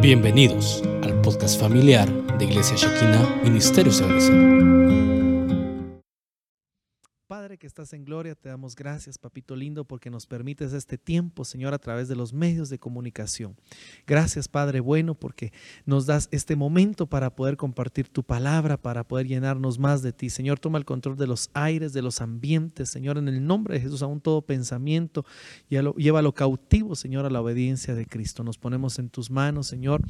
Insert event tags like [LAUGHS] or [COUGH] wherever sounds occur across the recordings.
Bienvenidos al podcast familiar de Iglesia Shekina Ministerios de Que estás en gloria, te damos gracias, papito lindo, porque nos permites este tiempo, Señor, a través de los medios de comunicación. Gracias, Padre bueno, porque nos das este momento para poder compartir tu palabra, para poder llenarnos más de ti. Señor, toma el control de los aires, de los ambientes, Señor, en el nombre de Jesús, aún todo pensamiento, llévalo cautivo, Señor, a la obediencia de Cristo. Nos ponemos en tus manos, Señor.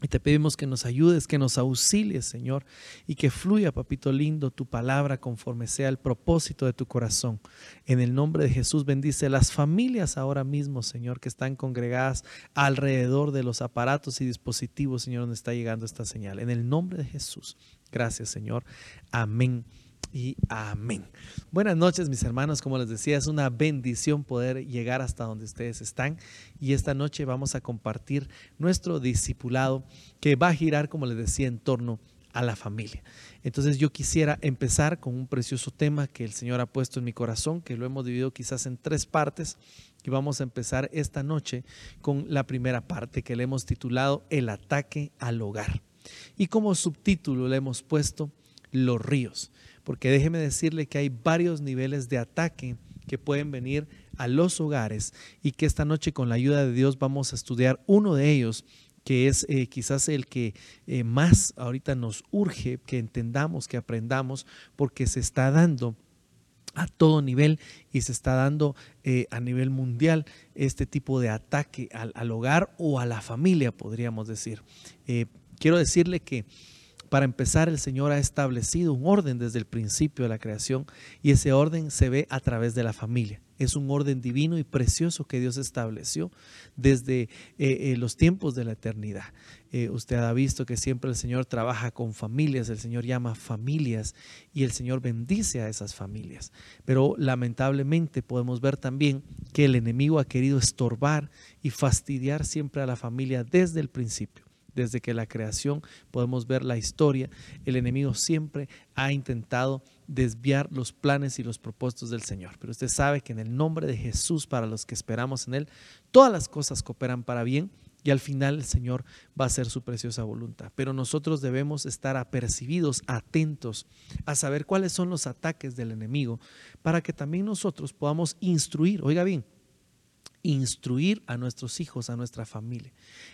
Y te pedimos que nos ayudes, que nos auxilies, Señor, y que fluya, papito lindo, tu palabra conforme sea el propósito de tu corazón. En el nombre de Jesús bendice las familias ahora mismo, Señor, que están congregadas alrededor de los aparatos y dispositivos, Señor, donde está llegando esta señal. En el nombre de Jesús. Gracias, Señor. Amén y amén. Buenas noches mis hermanos, como les decía, es una bendición poder llegar hasta donde ustedes están y esta noche vamos a compartir nuestro discipulado que va a girar, como les decía, en torno a la familia. Entonces yo quisiera empezar con un precioso tema que el Señor ha puesto en mi corazón, que lo hemos dividido quizás en tres partes y vamos a empezar esta noche con la primera parte que le hemos titulado El ataque al hogar. Y como subtítulo le hemos puesto Los ríos porque déjeme decirle que hay varios niveles de ataque que pueden venir a los hogares y que esta noche con la ayuda de Dios vamos a estudiar uno de ellos que es eh, quizás el que eh, más ahorita nos urge que entendamos, que aprendamos, porque se está dando a todo nivel y se está dando eh, a nivel mundial este tipo de ataque al, al, hogar o a la familia, podríamos decir. quiero decirle que para empezar, el Señor ha establecido un orden desde el principio de la creación y ese orden se ve a través de la familia. Es un orden divino y precioso que Dios estableció desde eh, eh, los tiempos de la eternidad. Eh, usted ha visto que siempre el Señor trabaja con familias, el Señor llama familias y el Señor bendice a esas familias. Pero lamentablemente podemos ver también que el enemigo ha querido estorbar y fastidiar siempre a la familia desde el principio desde que la creación podemos ver la historia, el enemigo siempre ha intentado desviar los planes y los propósitos del Señor. Pero usted sabe que en el nombre de Jesús, para los que esperamos en Él, todas las cosas cooperan para bien y al final el Señor va a hacer su preciosa voluntad. Pero nosotros debemos estar apercibidos, atentos a saber cuáles son los ataques del enemigo para que también nosotros podamos instruir, oiga bien, instruir a nuestros hijos, a nuestra familia.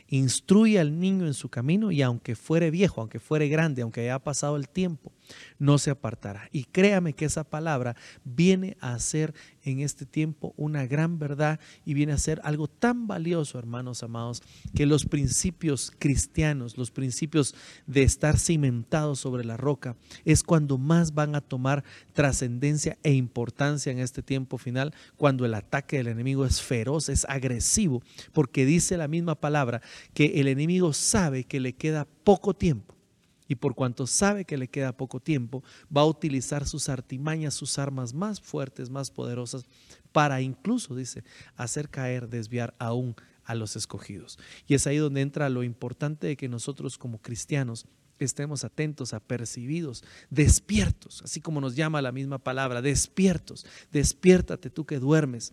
Instruye al niño en su camino y aunque fuere viejo, aunque fuere grande, aunque haya pasado el tiempo, no se apartará. Y créame que esa palabra viene a ser en este tiempo una gran verdad y viene a ser algo tan valioso, hermanos amados, que los principios cristianos, los principios de estar cimentados sobre la roca, es cuando más van a tomar trascendencia e importancia en este tiempo final, cuando el ataque del enemigo es feroz, es agresivo, porque dice la misma palabra que el enemigo sabe que le queda poco tiempo y por cuanto sabe que le queda poco tiempo, va a utilizar sus artimañas, sus armas más fuertes, más poderosas, para incluso, dice, hacer caer, desviar aún a los escogidos. Y es ahí donde entra lo importante de que nosotros como cristianos estemos atentos, apercibidos, despiertos, así como nos llama la misma palabra, despiertos, despiértate tú que duermes,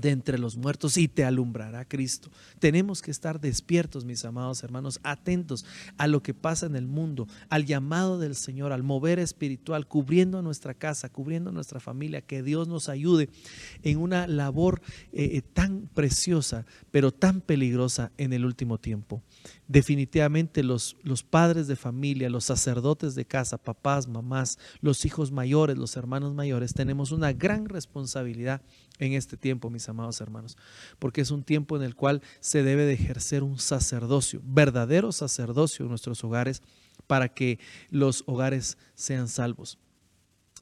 de entre los muertos y te alumbrará Cristo. Tenemos que estar despiertos, mis amados hermanos, atentos a lo que pasa en el mundo, al llamado del Señor, al mover espiritual, cubriendo nuestra casa, cubriendo nuestra familia, que Dios nos ayude en una labor eh, eh, tan preciosa, pero tan peligrosa en el último tiempo. Definitivamente los, los padres de familia, los sacerdotes de casa, papás, mamás, los hijos mayores, los hermanos mayores, tenemos una gran responsabilidad en este tiempo, mis amados hermanos, porque es un tiempo en el cual se debe de ejercer un sacerdocio, verdadero sacerdocio en nuestros hogares, para que los hogares sean salvos.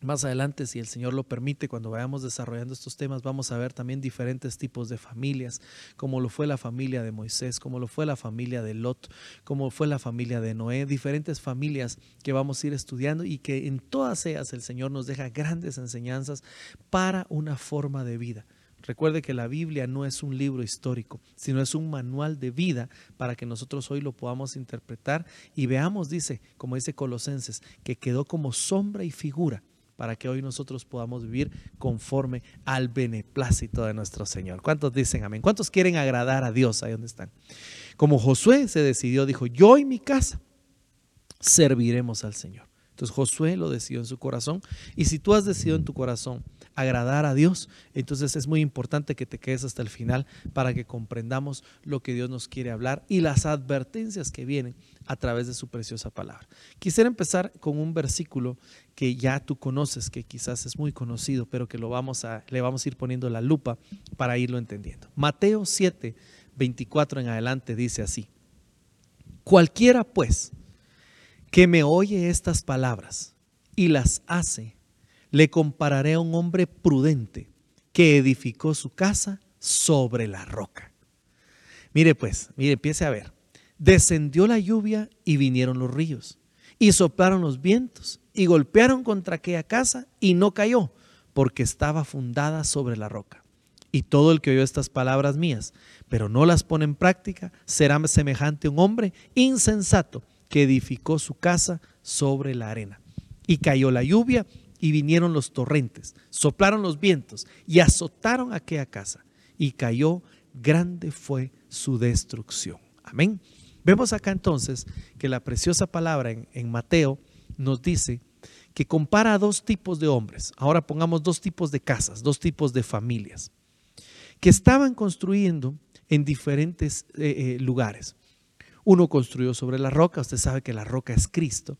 Más adelante, si el Señor lo permite, cuando vayamos desarrollando estos temas, vamos a ver también diferentes tipos de familias, como lo fue la familia de Moisés, como lo fue la familia de Lot, como fue la familia de Noé, diferentes familias que vamos a ir estudiando y que en todas ellas el Señor nos deja grandes enseñanzas para una forma de vida. Recuerde que la Biblia no es un libro histórico, sino es un manual de vida para que nosotros hoy lo podamos interpretar y veamos, dice, como dice Colosenses, que quedó como sombra y figura para que hoy nosotros podamos vivir conforme al beneplácito de nuestro Señor. ¿Cuántos dicen amén? ¿Cuántos quieren agradar a Dios ahí donde están? Como Josué se decidió, dijo, yo y mi casa serviremos al Señor. Entonces Josué lo decidió en su corazón. Y si tú has decidido en tu corazón agradar a Dios, entonces es muy importante que te quedes hasta el final para que comprendamos lo que Dios nos quiere hablar y las advertencias que vienen a través de su preciosa palabra. Quisiera empezar con un versículo que ya tú conoces, que quizás es muy conocido, pero que lo vamos a, le vamos a ir poniendo la lupa para irlo entendiendo. Mateo 7, 24 en adelante dice así. Cualquiera pues que me oye estas palabras y las hace, le compararé a un hombre prudente que edificó su casa sobre la roca. Mire pues, mire, empiece a ver. Descendió la lluvia y vinieron los ríos, y soplaron los vientos, y golpearon contra aquella casa, y no cayó, porque estaba fundada sobre la roca. Y todo el que oyó estas palabras mías, pero no las pone en práctica, será semejante a un hombre insensato que edificó su casa sobre la arena. Y cayó la lluvia y vinieron los torrentes, soplaron los vientos y azotaron aquella casa. Y cayó, grande fue su destrucción. Amén. Vemos acá entonces que la preciosa palabra en, Mateo nos dice que compara a dos tipos de hombres. Ahora pongamos dos tipos de casas, dos tipos de familias, que estaban construyendo en diferentes eh, eh, lugares. Uno construyó sobre la roca, usted sabe que la roca es Cristo,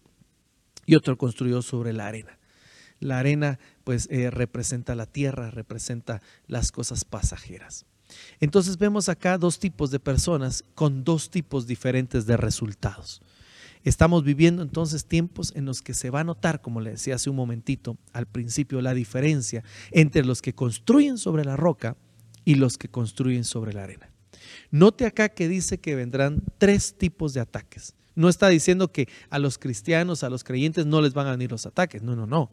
y otro construyó sobre la arena. La arena pues eh, representa la tierra, representa las cosas pasajeras. Entonces vemos acá dos tipos de personas con dos tipos diferentes de resultados. Estamos viviendo entonces tiempos en los que se va a notar, como le decía hace un momentito al principio, la diferencia entre los que construyen sobre la roca y los que construyen sobre la arena. Note acá que dice que vendrán tres tipos de ataques. No está diciendo que a los cristianos, a los creyentes no les van a venir los ataques. No, no, no.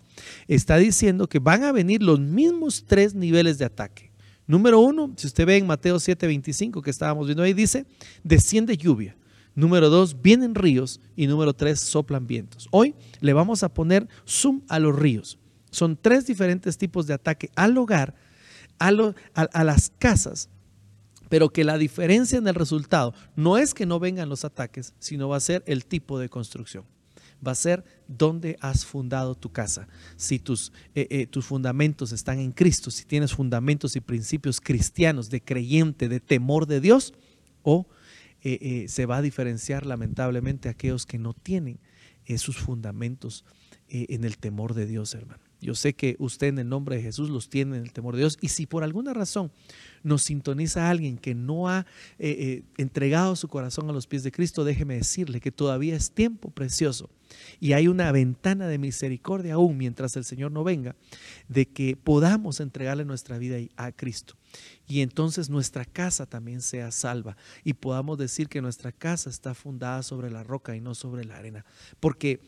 Está diciendo que van a venir los mismos tres niveles de ataque. Número uno, si usted ve en Mateo 7:25 que estábamos viendo ahí, dice, desciende lluvia. Número dos, vienen ríos. Y número tres, soplan vientos. Hoy le vamos a poner zoom a los ríos. Son tres diferentes tipos de ataque al hogar, a, a las casas pero que la diferencia en el resultado no es que no vengan los ataques, sino va a ser el tipo de construcción. Va a ser dónde has fundado tu casa. Si tus, eh, eh, tus fundamentos están en Cristo, si tienes fundamentos y principios cristianos de creyente, de temor de Dios, o eh, se va a diferenciar lamentablemente aquellos que no tienen sus fundamentos en el temor de Dios, hermano. Yo sé que usted en el nombre de Jesús los tiene en el temor de Dios. Y si por alguna razón nos sintoniza alguien que no ha eh, eh, entregado su corazón a los pies de Cristo, déjeme decirle que todavía es tiempo precioso y hay una ventana de misericordia aún mientras el Señor no venga, de que podamos entregarle nuestra vida a Cristo. Y entonces nuestra casa también sea salva y podamos decir que nuestra casa está fundada sobre la roca y no sobre la arena. Porque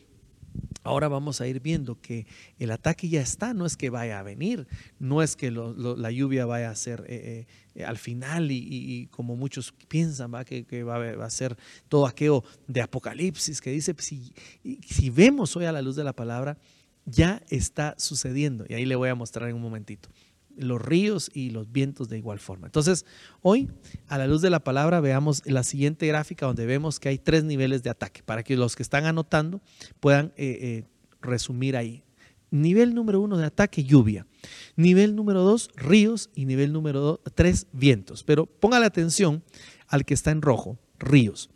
Ahora vamos a ir viendo que el ataque ya está, no es que vaya a venir, no es que la lluvia vaya a ser eh, eh, al final y, como muchos piensan ¿va? Que, va, a ser todo aquello de Apocalipsis que dice, si, si vemos hoy a la luz de la palabra, ya está sucediendo y ahí le voy a mostrar en un momentito los ríos y los vientos de igual forma. Entonces, hoy, a la luz de la palabra, veamos la siguiente gráfica donde vemos que hay tres niveles de ataque, para que los que están anotando puedan eh, eh, resumir ahí. Nivel número uno de ataque, lluvia. Nivel número dos, ríos. Y nivel número tres, vientos. Pero póngale atención al que está en rojo, ríos.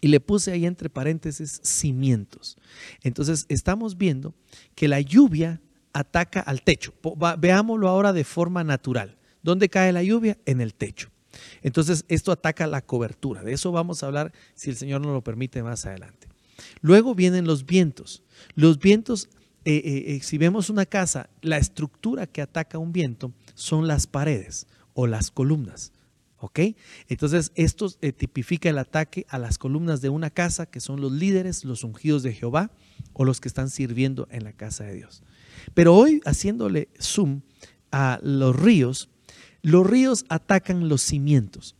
Y le puse ahí entre paréntesis cimientos. Entonces estamos viendo que la lluvia ataca al techo. Veámoslo ahora de forma natural. ¿Dónde cae la lluvia? En el techo. Entonces, esto ataca la cobertura. De eso vamos a hablar si el Señor nos lo permite más adelante. Luego vienen los vientos. Los vientos, eh, eh, eh, si vemos una casa, la estructura que ataca un viento son las paredes o las columnas. ¿Ok? Entonces, esto tipifica el ataque a las columnas de una casa, que son los líderes, los ungidos de Jehová o los que están sirviendo en la casa de Dios. Pero hoy, haciéndole zoom a los ríos, los ríos atacan los cimientos.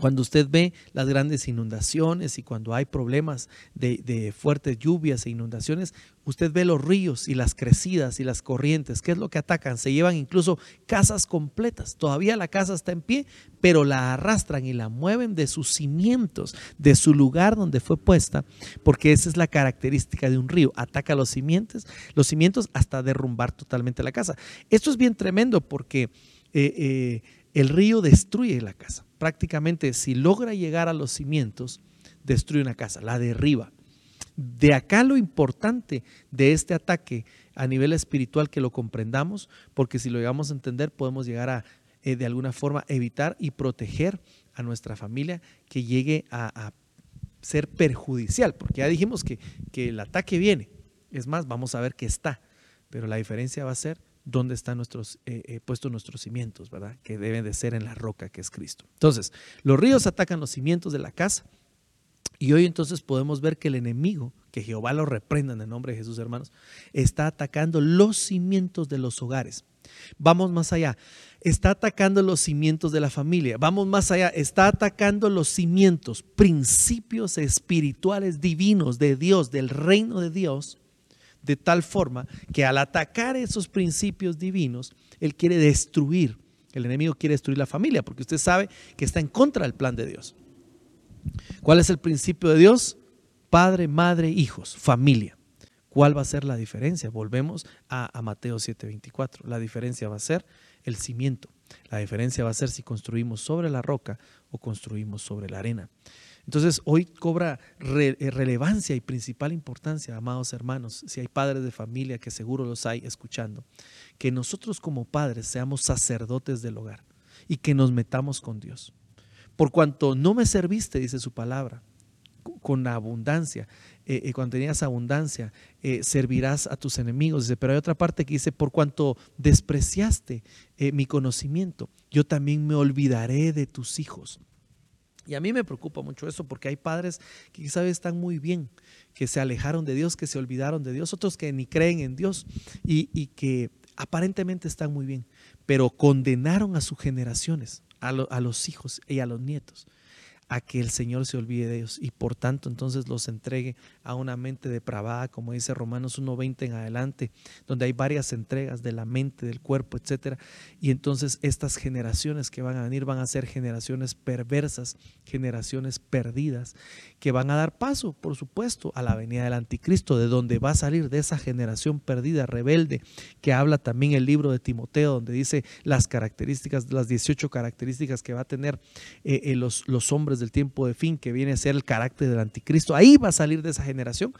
Cuando usted ve las grandes inundaciones y cuando hay problemas de, fuertes lluvias e inundaciones, usted ve los ríos y las crecidas y las corrientes. ¿Qué es lo que atacan? Se llevan incluso casas completas. Todavía la casa está en pie, pero la arrastran y la mueven de sus cimientos, de su lugar donde fue puesta, porque esa es la característica de un río. Ataca los cimientos, los cimientos hasta derrumbar totalmente la casa. Esto es bien tremendo porque eh, eh, el río destruye la casa prácticamente si logra llegar a los cimientos, destruye una casa, la derriba. De acá lo importante de este ataque a nivel espiritual que lo comprendamos, porque si lo llegamos a entender podemos llegar a eh, de alguna forma evitar y proteger a nuestra familia que llegue a, ser perjudicial, porque ya dijimos que, que el ataque viene, es más, vamos a ver que está, pero la diferencia va a ser dónde están nuestros, eh, eh, puestos nuestros cimientos, ¿verdad? Que deben de ser en la roca que es Cristo. Entonces, los ríos atacan los cimientos de la casa. Y hoy entonces podemos ver que el enemigo, que Jehová lo reprenda en el nombre de Jesús, hermanos, está atacando los cimientos de los hogares. Vamos más allá. Está atacando los cimientos de la familia. Vamos más allá. Está atacando los cimientos, principios espirituales divinos de Dios, del reino de Dios, de tal forma que al atacar esos principios divinos, Él quiere destruir, el enemigo quiere destruir la familia, porque usted sabe que está en contra del plan de Dios. ¿Cuál es el principio de Dios? Padre, madre, hijos, familia. ¿Cuál va a ser la diferencia? Volvemos a, a Mateo 7:24. La diferencia va a ser el cimiento. La diferencia va a ser si construimos sobre la roca o construimos sobre la arena. Entonces hoy cobra eh, relevancia y principal importancia, amados hermanos, si hay padres de familia, que seguro los hay escuchando, que nosotros como padres seamos sacerdotes del hogar y que nos metamos con Dios. Por cuanto no me serviste, dice su palabra, con abundancia, eh, eh, cuando tenías abundancia, servirás a tus enemigos. Dice, pero hay otra parte que dice, por cuanto despreciaste mi conocimiento, yo también me olvidaré de tus hijos. Y a mí me preocupa mucho eso porque hay padres que quizás están muy bien, que se alejaron de Dios, que se olvidaron de Dios, otros que ni creen en Dios y, que aparentemente están muy bien, pero condenaron a sus generaciones, a, a los hijos y a los nietos a que el Señor se olvide de ellos y por tanto entonces los entregue a una mente depravada, como dice Romanos 1.20 en adelante, donde hay varias entregas de la mente, del cuerpo, etcétera. Y entonces estas generaciones que van a venir van a ser generaciones perversas, generaciones perdidas, que van a dar paso, por supuesto, a la venida del anticristo, de donde va a salir de esa generación perdida, rebelde, que habla también el libro de Timoteo, donde dice las características, las 18 características que va a tener eh, eh, los, los hombres del tiempo de fin, que viene a ser el carácter del anticristo. Ahí va a salir de esa generación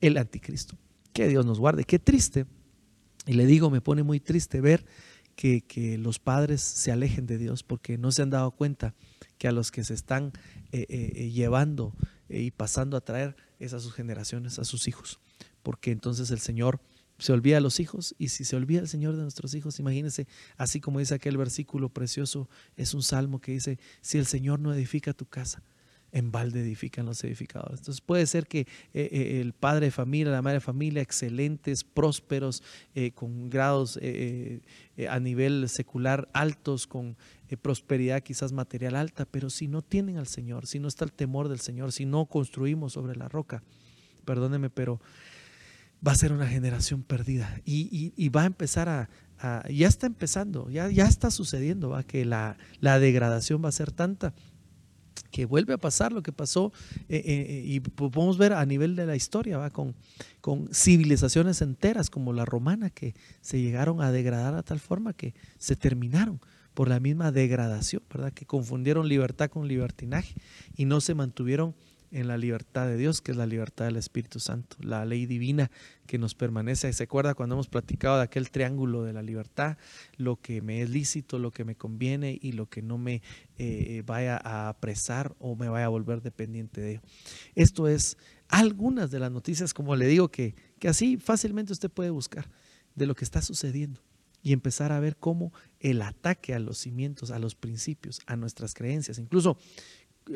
el anticristo. Que Dios nos guarde. Qué triste. Y le digo, me pone muy triste ver que, los padres se alejen de Dios porque no se han dado cuenta que a los que se están eh, eh, eh, llevando y pasando a traer es a sus generaciones, a sus hijos. Porque entonces el Señor se olvida a los hijos y si se olvida el Señor de nuestros hijos, imagínense, así como dice aquel versículo precioso, es un salmo que dice, si el Señor no edifica tu casa, en balde edifican los edificados. Entonces puede ser que eh, eh, el padre de familia, la madre de familia, excelentes, prósperos, eh, con grados a nivel secular altos, con prosperidad quizás material alta, pero si no tienen al Señor, si no está el temor del Señor, si no construimos sobre la roca, perdóneme, pero va a ser una generación perdida y, va a empezar a, ya está empezando, ya, ya está sucediendo, ¿va? que la, la, degradación va a ser tanta que vuelve a pasar lo que pasó eh, eh, eh, y podemos ver a nivel de la historia, ¿va? Con, con civilizaciones enteras como la romana que se llegaron a degradar a tal forma que se terminaron por la misma degradación, ¿verdad? Que confundieron libertad con libertinaje y no se mantuvieron en la libertad de Dios, que es la libertad del Espíritu Santo, la ley divina que nos permanece. ¿Se acuerda cuando hemos platicado de aquel triángulo de la libertad? Lo que me es lícito, lo que me conviene y lo que no me eh, vaya a apresar o me vaya a volver dependiente de ello. Esto es algunas de las noticias, como le digo, que, que así fácilmente usted puede buscar de lo que está sucediendo y empezar a ver cómo el ataque a los cimientos, a los principios, a nuestras creencias, incluso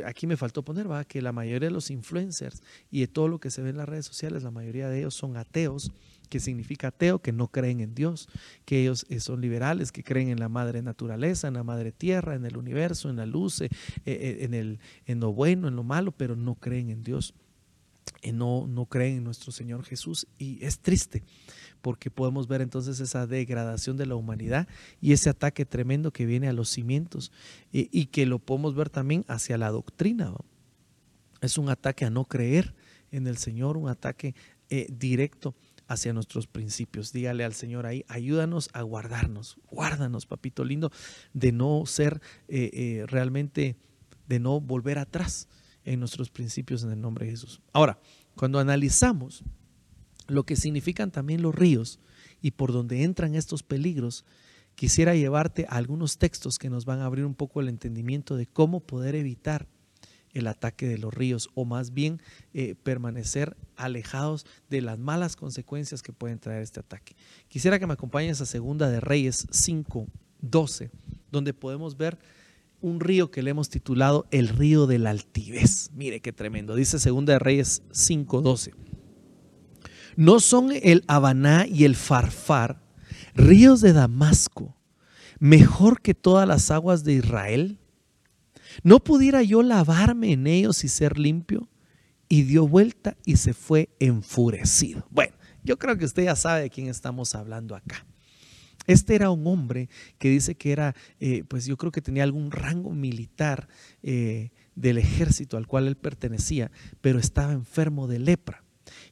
aquí me faltó poner, va, que la mayoría de los influencers y de todo lo que se ve en las redes sociales, la mayoría de ellos son ateos que significa ateo, que no creen en Dios, que ellos eh, son liberales, que creen en la madre naturaleza, en la madre tierra, en el universo, en la luz, eh, eh, en, el, en lo bueno, en lo malo, pero no creen en Dios. No, no creen en nuestro Señor Jesús y es triste porque podemos ver entonces esa degradación de la humanidad y ese ataque tremendo que viene a los cimientos y, que lo podemos ver también hacia la doctrina. Es un ataque a no creer en el Señor, un ataque directo hacia nuestros principios. Dígale al Señor ahí, ayúdanos a guardarnos, guárdanos, papito lindo, de no ser eh, eh, realmente, de no volver atrás en nuestros principios en el nombre de Jesús. Ahora, cuando analizamos lo que significan también los ríos y por donde entran estos peligros, quisiera llevarte a algunos textos que nos van a abrir un poco el entendimiento de cómo poder evitar el ataque de los ríos o más bien eh, permanecer alejados de las malas consecuencias que pueden traer este ataque. Quisiera que me acompañes a Segunda de Reyes 5, 12, donde podemos ver un río que le hemos titulado el río de la altivez. Mire qué tremendo. Dice Segunda de Reyes 5, 12. No son el Habaná y el Farfar, ríos de Damasco, mejor que todas las aguas de Israel. ¿No pudiera yo lavarme en ellos y ser limpio? Y dio vuelta y se fue enfurecido. Bueno, yo creo que usted ya sabe de quién estamos hablando acá. Este era un hombre que dice que era, eh, pues yo creo que tenía algún rango militar eh, del ejército al cual él pertenecía, pero estaba enfermo de lepra.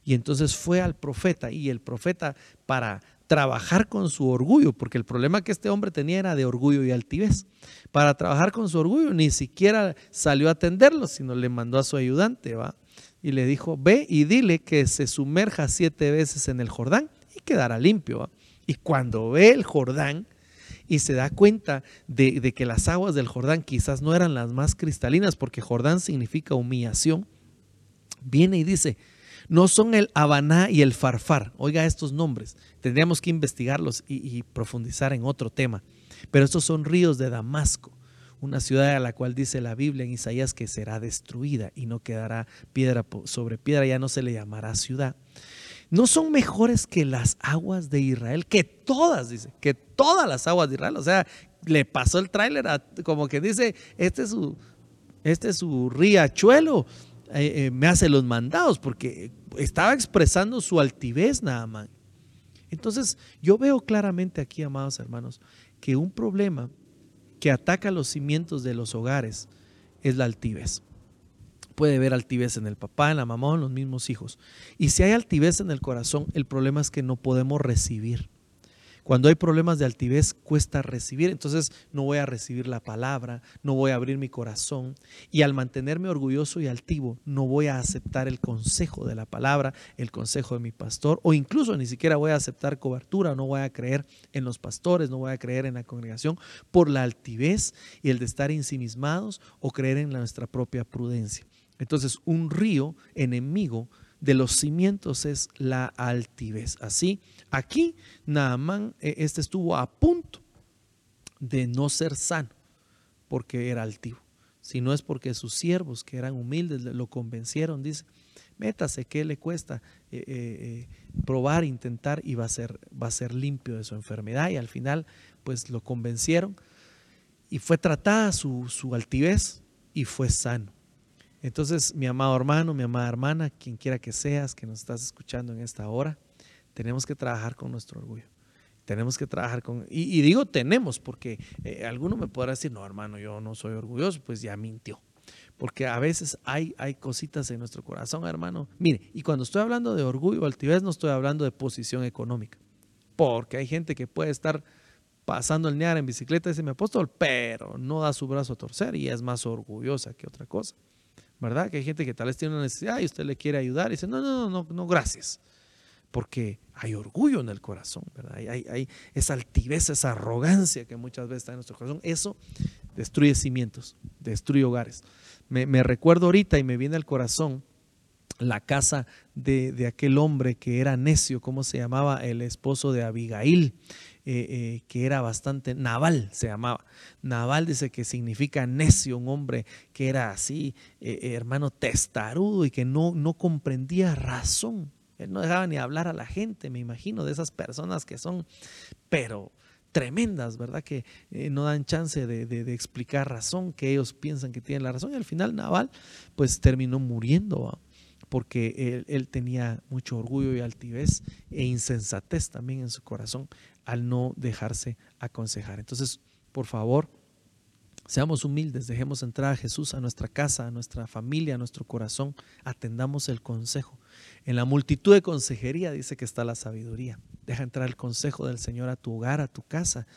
Y entonces fue al profeta y el profeta para trabajar con su orgullo, porque el problema que este hombre tenía era de orgullo y altivez. Para trabajar con su orgullo ni siquiera salió a atenderlo, sino le mandó a su ayudante, ¿va? Y le dijo, ve y dile que se sumerja siete veces en el Jordán y quedará limpio, ¿va? Y cuando ve el Jordán y se da cuenta de, de que las aguas del Jordán quizás no eran las más cristalinas, porque Jordán significa humillación, viene y dice, no son el Habaná y el Farfar. Oiga estos nombres. Tendríamos que investigarlos y, profundizar en otro tema. Pero estos son ríos de Damasco, una ciudad a la cual dice la Biblia en Isaías que será destruida y no quedará piedra sobre piedra, ya no se le llamará ciudad. No son mejores que las aguas de Israel, que todas, dice, que todas las aguas de Israel. O sea, le pasó el tráiler como que dice, este es su, este es su riachuelo eh, eh, me hace los mandados, porque estaba expresando su altivez nada más. Entonces, yo veo claramente aquí, amados hermanos, que un problema que ataca los cimientos de los hogares es la altivez. Puede haber altivez en el papá, en la mamá o en los mismos hijos. Y si hay altivez en el corazón, el problema es que no podemos recibir. Cuando hay problemas de altivez, cuesta recibir. Entonces no voy a recibir la palabra, no voy a abrir mi corazón. Y al mantenerme orgulloso y altivo, no voy a aceptar el consejo de la palabra, el consejo de mi pastor, o incluso ni siquiera voy a aceptar cobertura, no voy a creer en los pastores, no voy a creer en la congregación por la altivez y el de estar ensimismados o creer en nuestra propia prudencia. Entonces, un río enemigo de los cimientos es la altivez. Así, aquí Naamán, e, este estuvo a punto de no ser sano porque era altivo, si no es porque sus siervos, que eran humildes, lo convencieron, dice, métase, ¿qué le cuesta eh, eh, eh, probar, intentar y va a, ser, va a ser limpio de su enfermedad? Y al final, pues lo convencieron y fue tratada su, su altivez y fue sano. Entonces, mi amado hermano, mi amada hermana, quien quiera que seas, que nos estás escuchando en esta hora, tenemos que trabajar con nuestro orgullo. Tenemos que trabajar con... Y, digo tenemos, porque eh, alguno me podrá decir, no, hermano, yo no soy orgulloso, pues ya mintió. Porque a veces hay, hay cositas en nuestro corazón, hermano. Mire, y cuando estoy hablando de orgullo o altivez, no estoy hablando de posición económica. Porque hay gente que puede estar pasando el near en bicicleta, dice mi apóstol, pero no da su brazo a torcer y es más orgullosa que otra cosa. ¿verdad? Que hay gente que tal vez tiene una necesidad y usted le quiere ayudar y dice, no, no, no, no, no gracias. Porque hay orgullo en el corazón, ¿verdad? Hay, esa altivez, esa arrogancia que muchas veces está en nuestro corazón. Eso destruye cimientos, destruye hogares. Me, recuerdo ahorita y me viene al corazón la casa de, de, aquel hombre que era necio, ¿cómo se llamaba? El esposo de Abigail. Eh, eh, que era bastante, Naval se llamaba. Naval dice que significa necio, un hombre que era así, eh, hermano testarudo y que no, no comprendía razón. Él no dejaba ni hablar a la gente, me imagino, de esas personas que son, pero tremendas, ¿verdad? Que eh, no dan chance de, explicar razón, que ellos piensan que tienen la razón. Y al final Naval, pues terminó muriendo, porque él, tenía mucho orgullo y altivez e insensatez también en su corazón al no dejarse aconsejar. Entonces, por favor, Seamos humildes, dejemos entrar a Jesús a nuestra casa, a nuestra familia, a nuestro corazón, atendamos el consejo. En la multitud de consejería dice que está la sabiduría. Deja entrar el consejo del Señor a tu hogar, a tu casa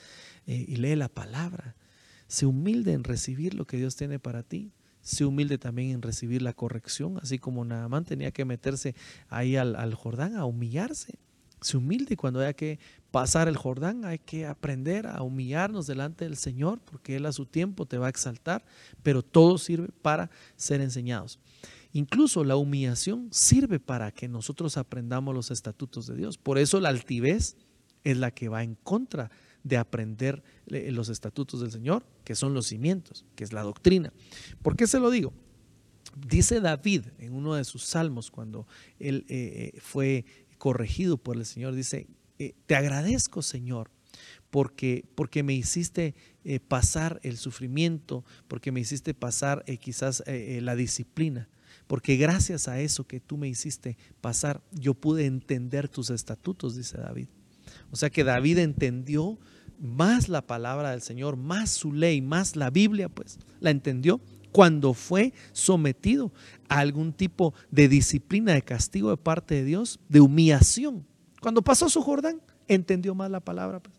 eh, y lee la palabra. Sé humilde en recibir lo que Dios tiene para ti. Sé humilde también en recibir la corrección, así como Naamán tenía que meterse ahí al, Jordán a humillarse. Sé humilde cuando haya que pasar el Jordán, hay que aprender a humillarnos delante del Señor, porque Él a su tiempo te va a exaltar, pero todo sirve para ser enseñados. Incluso la humillación sirve para que nosotros aprendamos los estatutos de Dios. Por eso la altivez es la que va en contra de aprender los estatutos del Señor, que son los cimientos, que es la doctrina. ¿Por qué se lo digo? Dice David en uno de sus salmos, cuando él eh, eh, fue corregido por el Señor, dice, eh, te agradezco Señor, porque, porque me hiciste pasar el sufrimiento, porque me hiciste pasar quizás la disciplina, porque gracias a eso que tú me hiciste pasar, yo pude entender tus estatutos, dice David. O sea que David entendió más la palabra del Señor, más su ley, más la Biblia, pues la entendió cuando fue sometido a algún tipo de disciplina, de castigo de parte de Dios, de humillación. Cuando pasó su Jordán, entendió más la palabra. Pues.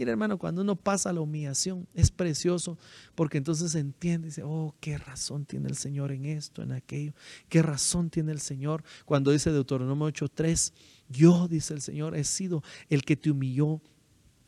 Mira, hermano, cuando uno pasa la humillación, es precioso porque entonces entiende, dice, oh, qué razón tiene el Señor en esto, en aquello, qué razón tiene el Señor cuando dice Deuteronomio 8:3, yo, dice el Señor, he sido el que te humilló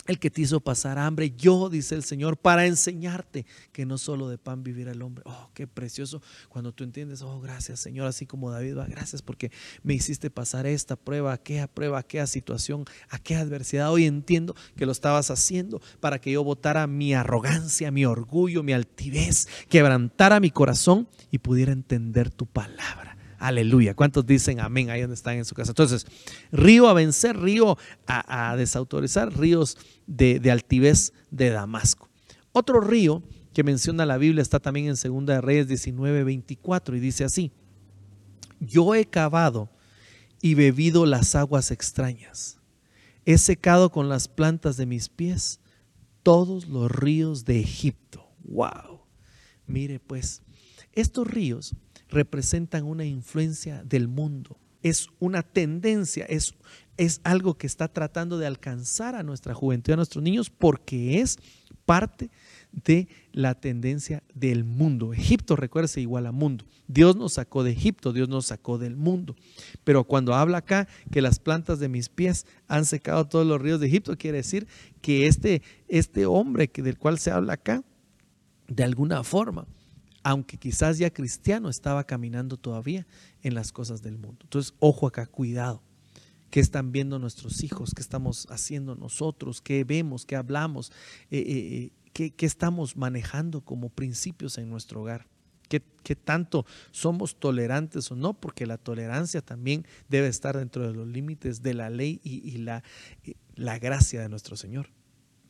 el que te hizo pasar hambre, yo, dice el Señor, para enseñarte que no solo de pan vivirá el hombre. Oh, qué precioso cuando tú entiendes, oh, gracias Señor, así como David va, gracias porque me hiciste pasar esta prueba, aquella prueba, aquella situación, aquella adversidad. Hoy entiendo que lo estabas haciendo para que yo botara mi arrogancia, mi orgullo, mi altivez, quebrantara mi corazón y pudiera entender tu palabra. Aleluya. ¿Cuántos dicen amén ahí donde están en su casa? Entonces, río a vencer, río a, desautorizar, ríos de, altivez de Damasco. Otro río que menciona la Biblia está también en 2 de Reyes 19, 24 y dice así, yo he cavado y bebido las aguas extrañas, he secado con las plantas de mis pies todos los ríos de Egipto. ¡Wow! Mire pues, estos ríos representan una influencia del mundo. Es una tendencia, es, es algo que está tratando de alcanzar a nuestra juventud, a nuestros niños, porque es parte de la tendencia del mundo. Egipto, recuérdese, igual a mundo. Dios nos sacó de Egipto, Dios nos sacó del mundo. Pero cuando habla acá que las plantas de mis pies han secado todos los ríos de Egipto, quiere decir que este, este hombre que, del cual se habla acá, de alguna forma, aunque quizás ya cristiano, estaba caminando todavía en las cosas del mundo. Entonces, ojo acá, cuidado. ¿Qué están viendo nuestros hijos? ¿Qué estamos haciendo nosotros? ¿Qué vemos? ¿Qué hablamos? Eh, eh, eh, ¿qué, estamos manejando como principios en nuestro hogar? ¿Qué, tanto somos tolerantes o no? Porque la tolerancia también debe estar dentro de los límites de la ley y, la, la gracia de nuestro Señor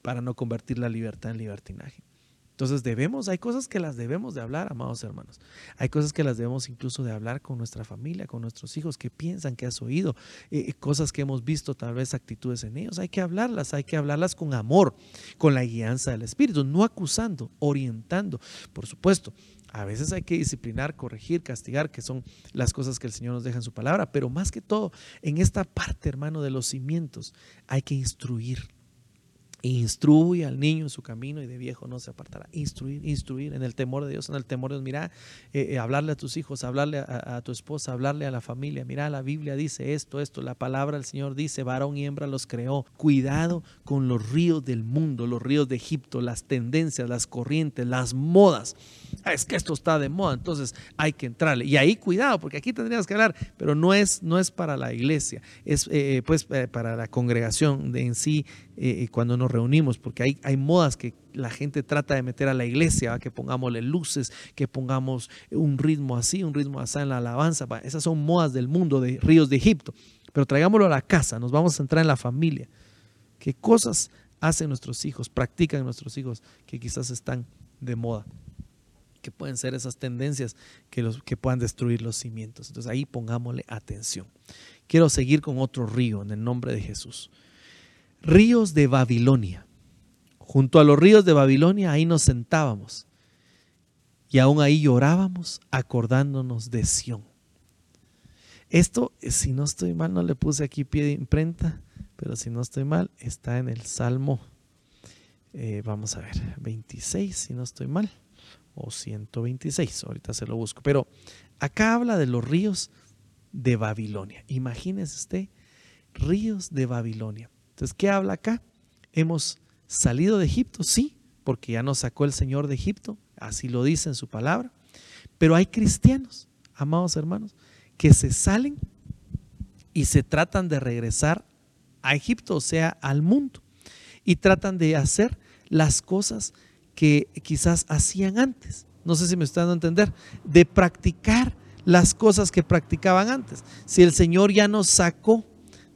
para no convertir la libertad en libertinaje. Entonces debemos, hay cosas que las debemos de hablar, amados hermanos. Hay cosas que las debemos incluso de hablar con nuestra familia, con nuestros hijos, que piensan que has oído, eh, eh, cosas que hemos visto, tal vez actitudes en ellos. Hay que hablarlas, hay que hablarlas con amor, con la guianza del Espíritu, no acusando, orientando. Por supuesto, a veces hay que disciplinar, corregir, castigar, que son las cosas que el Señor nos deja en su palabra, pero más que todo, en esta parte, hermano, de los cimientos, hay que instruir Instruye al niño en su camino y de viejo no se apartará. Instruir, instruir en el temor de Dios, en el temor de Dios. Mira, eh, eh, hablarle a tus hijos, hablarle a, tu esposa, hablarle a la familia. Mira, la Biblia dice esto, esto. La palabra del Señor dice, varón y hembra los creó. Cuidado con los ríos del mundo, los ríos de Egipto, las tendencias, las corrientes, las modas. Ah, es que esto está de moda, entonces hay que entrarle. Y ahí cuidado, porque aquí tendrías que hablar, pero no es, no es para la iglesia, es eh, pues para la congregación de en sí cuando nos reunimos, porque hay, hay modas que la gente trata de meter a la iglesia, que pongámosle luces, que pongamos un ritmo así, un ritmo así en la alabanza. Esas son modas del mundo de ríos de Egipto. Pero traigámoslo a la casa, nos vamos a centrar en la familia. ¿Qué cosas hacen nuestros hijos, practican nuestros hijos que quizás están de moda? que pueden ser esas tendencias que, los, que puedan destruir los cimientos. Entonces ahí pongámosle atención. Quiero seguir con otro río en el nombre de Jesús. Ríos de Babilonia. Junto a los ríos de Babilonia ahí nos sentábamos y aún ahí llorábamos acordándonos de Sión. Esto, si no estoy mal, no le puse aquí pie de imprenta, pero si no estoy mal, está en el Salmo, eh, vamos a ver, 26, si no estoy mal o 126, ahorita se lo busco. Pero acá habla de los ríos de Babilonia. Imagínese usted, ríos de Babilonia. Entonces, ¿qué habla acá? Hemos salido de Egipto, sí, porque ya nos sacó el Señor de Egipto, así lo dice en su palabra. Pero hay cristianos, amados hermanos, que se salen y se tratan de regresar a Egipto, o sea, al mundo, y tratan de hacer las cosas que quizás hacían antes. No sé si me están dando a entender, de practicar las cosas que practicaban antes. Si el Señor ya nos sacó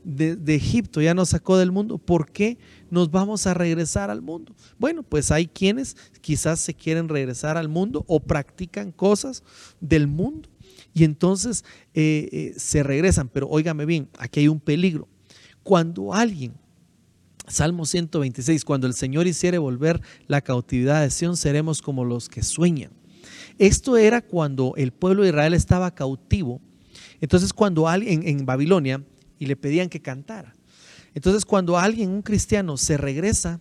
de, Egipto, ya nos sacó del mundo, ¿por qué nos vamos a regresar al mundo? Bueno, pues hay quienes quizás se quieren regresar al mundo o practican cosas del mundo y entonces eh, eh, se regresan. Pero óigame bien, aquí hay un peligro. Cuando alguien Salmo 126, cuando el Señor hiciere volver la cautividad de Sión, seremos como los que sueñan. Esto era cuando el pueblo de Israel estaba cautivo. Entonces cuando alguien en Babilonia y le pedían que cantara. Entonces cuando alguien, un cristiano, se regresa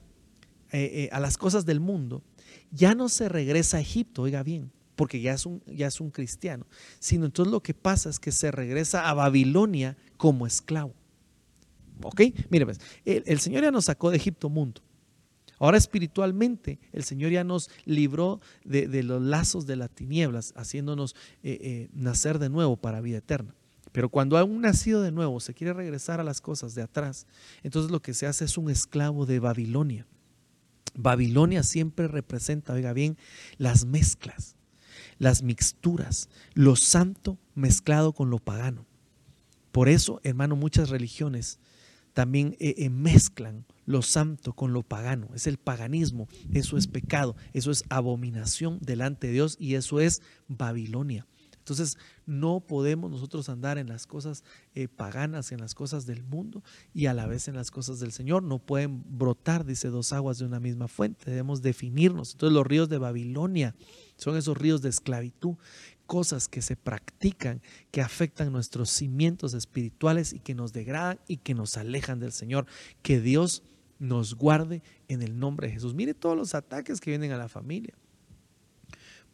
eh, eh, a las cosas del mundo, ya no se regresa a Egipto, oiga bien, porque ya es, un, ya es un cristiano, sino entonces lo que pasa es que se regresa a Babilonia como esclavo. ¿Ok? Mire, pues, el, Señor ya nos sacó de Egipto mundo. Ahora espiritualmente el Señor ya nos libró de, los lazos de las tinieblas, haciéndonos eh, nacer de nuevo para vida eterna. Pero cuando un nacido de nuevo se quiere regresar a las cosas de atrás, entonces lo que se hace es un esclavo de Babilonia. Babilonia siempre representa, oiga bien, las mezclas, las mixturas, lo santo mezclado con lo pagano. Por eso, hermano, muchas religiones también eh, eh, mezclan lo santo con lo pagano. Es el paganismo, eso es pecado, eso es abominación delante de Dios y eso es Babilonia. Entonces, no podemos nosotros andar en las cosas eh, paganas, en las cosas del mundo y a la vez en las cosas del Señor. No pueden brotar, dice, dos aguas de una misma fuente. Debemos definirnos. Entonces, los ríos de Babilonia son esos ríos de esclavitud cosas que se practican que afectan nuestros cimientos espirituales y que nos degradan y que nos alejan del Señor. Que Dios nos guarde en el nombre de Jesús. Mire todos los ataques que vienen a la familia.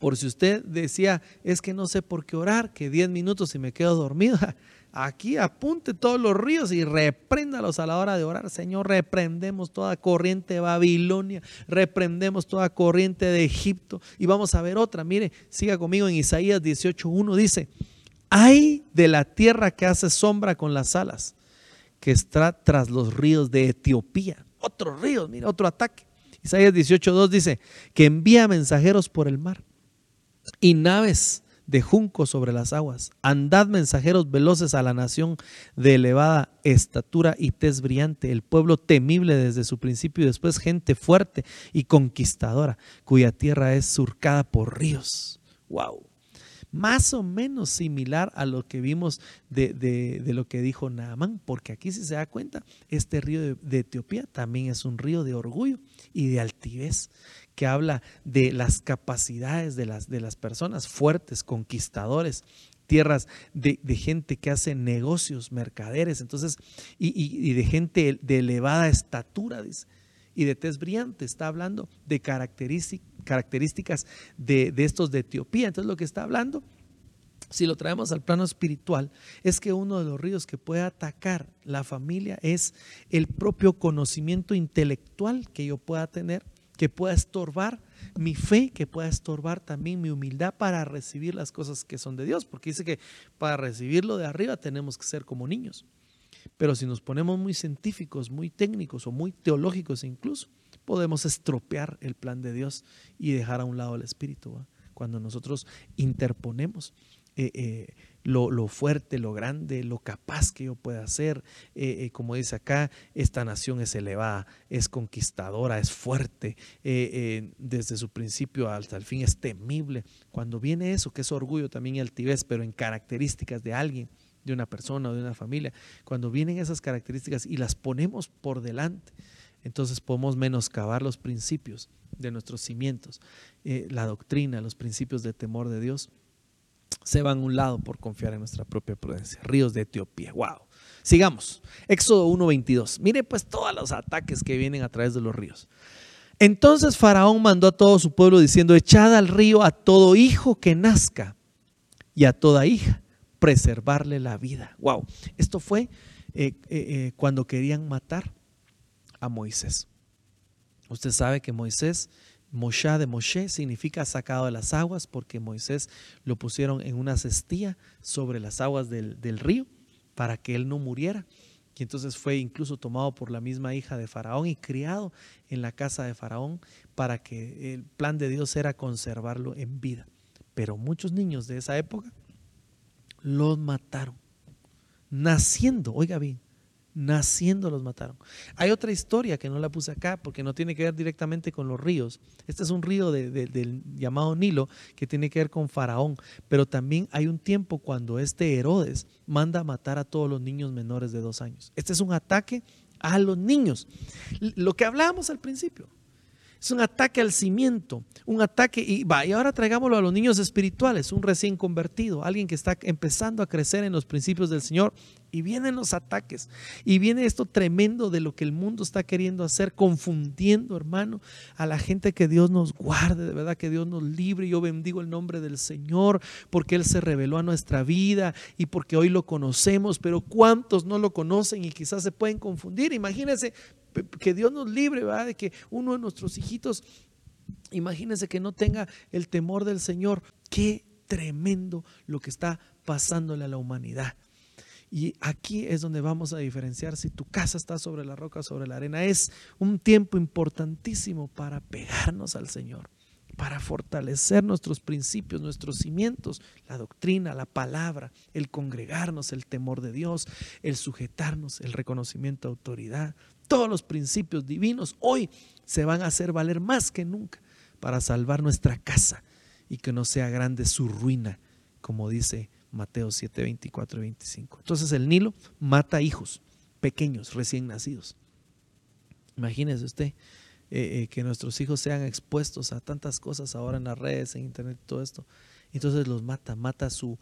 Por si usted decía, es que no sé por qué orar, que 10 minutos y me quedo dormido. [LAUGHS] Aquí apunte todos los ríos y repréndalos a la hora de orar. Señor, reprendemos toda corriente de Babilonia, reprendemos toda corriente de Egipto. Y vamos a ver otra. Mire, siga conmigo en Isaías 18.1. Dice, hay de la tierra que hace sombra con las alas, que está tras los ríos de Etiopía. Otro río, mire, otro ataque. Isaías 18.2 dice, que envía mensajeros por el mar y naves de junco sobre las aguas. Andad mensajeros veloces a la nación de elevada estatura y tez brillante, el pueblo temible desde su principio y después gente fuerte y conquistadora, cuya tierra es surcada por ríos. ¡Wow! Más o menos similar a lo que vimos de, lo que dijo Naamán, porque aquí si se da cuenta, este río de, de Etiopía también es un río de orgullo y de altivez que habla de las capacidades de las, de las personas fuertes, conquistadores, tierras de, gente que hace negocios, mercaderes, entonces, y, de gente de elevada estatura, dice, y de tez brillante, está hablando de características de, de estos de Etiopía. Entonces, lo que está hablando si lo traemos al plano espiritual, es que uno de los ríos que puede atacar la familia es el propio conocimiento intelectual que yo pueda tener que pueda estorbar mi fe, que pueda estorbar también mi humildad para recibir las cosas que son de Dios, porque dice que para recibirlo de arriba tenemos que ser como niños. Pero si nos ponemos muy científicos, muy técnicos o muy teológicos incluso, podemos estropear el plan de Dios y dejar a un lado el Espíritu. Cuando nosotros interponemos eh, eh, lo, fuerte, lo grande, lo capaz que yo pueda ser. Eh, eh, como dice acá, esta nación es elevada, es conquistadora, es fuerte, eh, desde su principio hasta el fin es temible. Cuando viene eso, que es orgullo también y altivez, pero en características de alguien, de una persona o de una familia, cuando vienen esas características y las ponemos por delante, entonces podemos menoscabar los principios de nuestros cimientos, la doctrina, los principios de temor de Dios se van a un lado por confiar en nuestra propia prudencia. Ríos de Etiopía, wow. Sigamos. Éxodo 1.22. Mire pues todos los ataques que vienen a través de los ríos. Entonces Faraón mandó a todo su pueblo diciendo, echad al río a todo hijo que nazca y a toda hija, preservarle la vida. Wow. Esto fue eh, eh, eh, cuando querían matar a Moisés. Usted sabe que Moisés Moshe de Moshe significa sacado de las aguas porque Moisés lo pusieron en una cestilla sobre las aguas del, río para que él no muriera. Y entonces fue incluso tomado por la misma hija de Faraón y criado en la casa de Faraón para que el plan de Dios era conservarlo en vida. Pero muchos niños de esa época los mataron. Naciendo, oiga bien, naciendo los mataron. Hay otra historia que no la puse acá porque no tiene que ver directamente con los ríos. Este es un río del llamado Nilo que tiene que ver con Faraón, pero también hay un tiempo cuando este Herodes manda a matar a todos los niños menores de dos años. Este es un ataque a los niños. Lo que hablábamos al principio. Es un ataque al cimiento, un ataque, y va, y ahora traigámoslo a los niños espirituales, un recién convertido, alguien que está empezando a crecer en los principios del Señor, y vienen los ataques, y viene esto tremendo de lo que el mundo está queriendo hacer, confundiendo, hermano, a la gente que Dios nos guarde, de verdad que Dios nos libre. Yo bendigo el nombre del Señor, porque Él se reveló a nuestra vida y porque hoy lo conocemos, pero ¿cuántos no lo conocen y quizás se pueden confundir? Imagínense, que Dios nos libre, ¿verdad? De que uno de nuestros hijitos, imagínense que no tenga el temor del Señor. Qué tremendo lo que está pasándole a la humanidad. Y aquí es donde vamos a diferenciar si tu casa está sobre la roca o sobre la arena. Es un tiempo importantísimo para pegarnos al Señor, para fortalecer nuestros principios, nuestros cimientos, la doctrina, la palabra, el congregarnos, el temor de Dios, el sujetarnos, el reconocimiento de autoridad, todos los principios divinos hoy se van a hacer valer más que nunca para salvar nuestra casa y que no sea grande su ruina, como dice Mateo 7, 24 y 25. Entonces el Nilo mata hijos pequeños, recién nacidos. Imagínese usted eh, eh, que nuestros hijos sean expuestos a tantas cosas ahora en las redes, en internet, todo esto. Entonces los mata, mata su,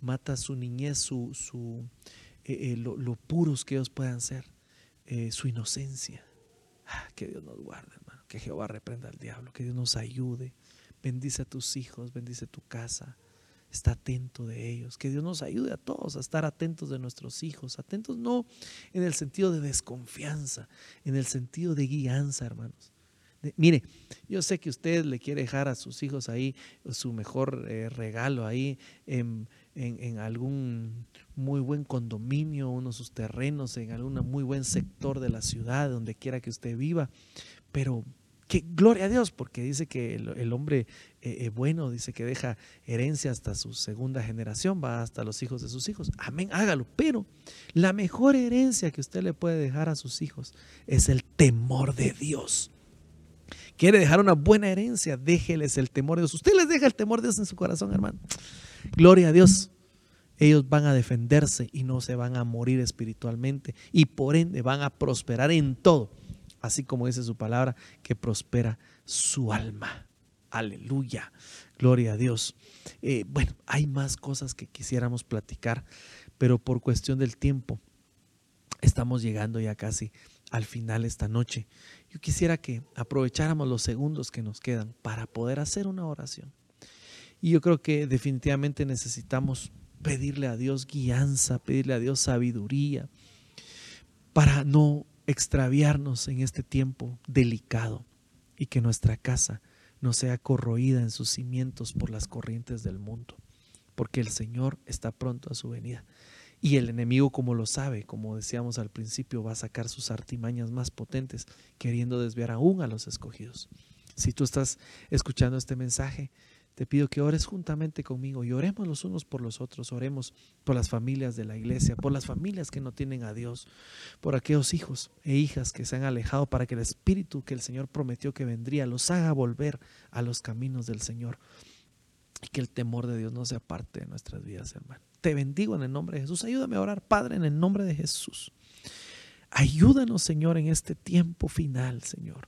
mata su niñez, su, su eh, lo puros que ellos puedan ser. Eh, su inocencia. Ah, que Dios nos guarde, hermano. Que Jehová reprenda al diablo. Que Dios nos ayude. Bendice a tus hijos, bendice tu casa. Está atento de ellos. Que Dios nos ayude a todos a estar atentos de nuestros hijos. Atentos no en el sentido de desconfianza, en el sentido de guianza, hermanos. mire, yo sé que usted le quiere dejar a sus hijos ahí su mejor eh, regalo ahí en, algún muy buen condominio, uno de sus terrenos, en algún muy buen sector de la ciudad, donde quiera que usted viva. Pero que gloria a Dios, porque dice que el, hombre eh, eh, bueno, dice que deja herencia hasta su segunda generación, va hasta los hijos de sus hijos. Amén, hágalo. Pero la mejor herencia que usted le puede dejar a sus hijos es el temor de Dios. Quiere dejar una buena herencia, déjeles el temor de Dios. Usted les deja el temor de Dios en su corazón, hermano. Gloria a Dios. Ellos van a defenderse y no se van a morir espiritualmente y por ende van a prosperar en todo, así como dice su palabra, que prospera su alma. Aleluya. Gloria a Dios. Eh, bueno, hay más cosas que quisiéramos platicar, pero por cuestión del tiempo estamos llegando ya casi al final esta noche. Yo quisiera que aprovecháramos los segundos que nos quedan para poder hacer una oración. Y yo creo que definitivamente necesitamos pedirle a Dios guianza, pedirle a Dios sabiduría para no extraviarnos en este tiempo delicado y que nuestra casa no sea corroída en sus cimientos por las corrientes del mundo, porque el Señor está pronto a su venida. Y el enemigo, como lo sabe, como decíamos al principio, va a sacar sus artimañas más potentes, queriendo desviar aún a los escogidos. Si tú estás escuchando este mensaje, te pido que ores juntamente conmigo y oremos los unos por los otros, oremos por las familias de la iglesia, por las familias que no tienen a Dios, por aquellos hijos e hijas que se han alejado para que el Espíritu que el Señor prometió que vendría los haga volver a los caminos del Señor y que el temor de Dios no sea parte de nuestras vidas, hermano. Te bendigo en el nombre de Jesús. Ayúdame a orar, Padre, en el nombre de Jesús. Ayúdanos, Señor, en este tiempo final, Señor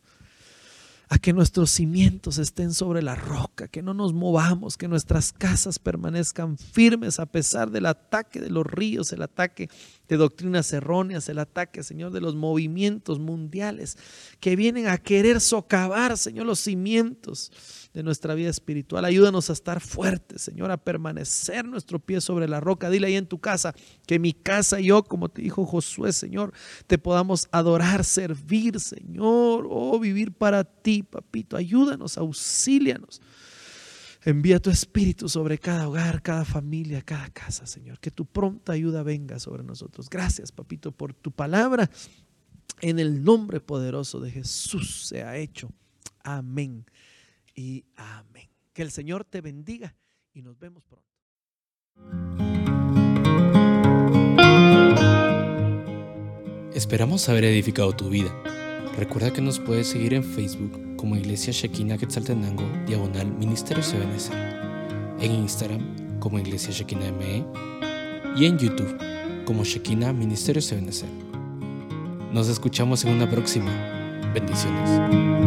a que nuestros cimientos estén sobre la roca, que no nos movamos, que nuestras casas permanezcan firmes a pesar del ataque de los ríos, el ataque de doctrinas erróneas, el ataque, Señor, de los movimientos mundiales que vienen a querer socavar, Señor, los cimientos de nuestra vida espiritual. Ayúdanos a estar fuertes, Señor, a permanecer nuestro pie sobre la roca. Dile ahí en tu casa que mi casa y yo, como te dijo Josué, Señor, te podamos adorar, servir, Señor, oh, vivir para ti, papito. Ayúdanos, auxílianos. Envía tu espíritu sobre cada hogar, cada familia, cada casa, Señor. Que tu pronta ayuda venga sobre nosotros. Gracias, papito, por tu palabra. En el nombre poderoso de Jesús se ha hecho. Amén y amén. Que el Señor te bendiga y nos vemos pronto. Esperamos haber edificado tu vida. Recuerda que nos puedes seguir en Facebook como Iglesia Shekina Quetzaltenango, diagonal Ministerio CBNC, en Instagram como Iglesia Shekina ME y en YouTube como Shekina Ministerio CBNC. Nos escuchamos en una próxima. Bendiciones.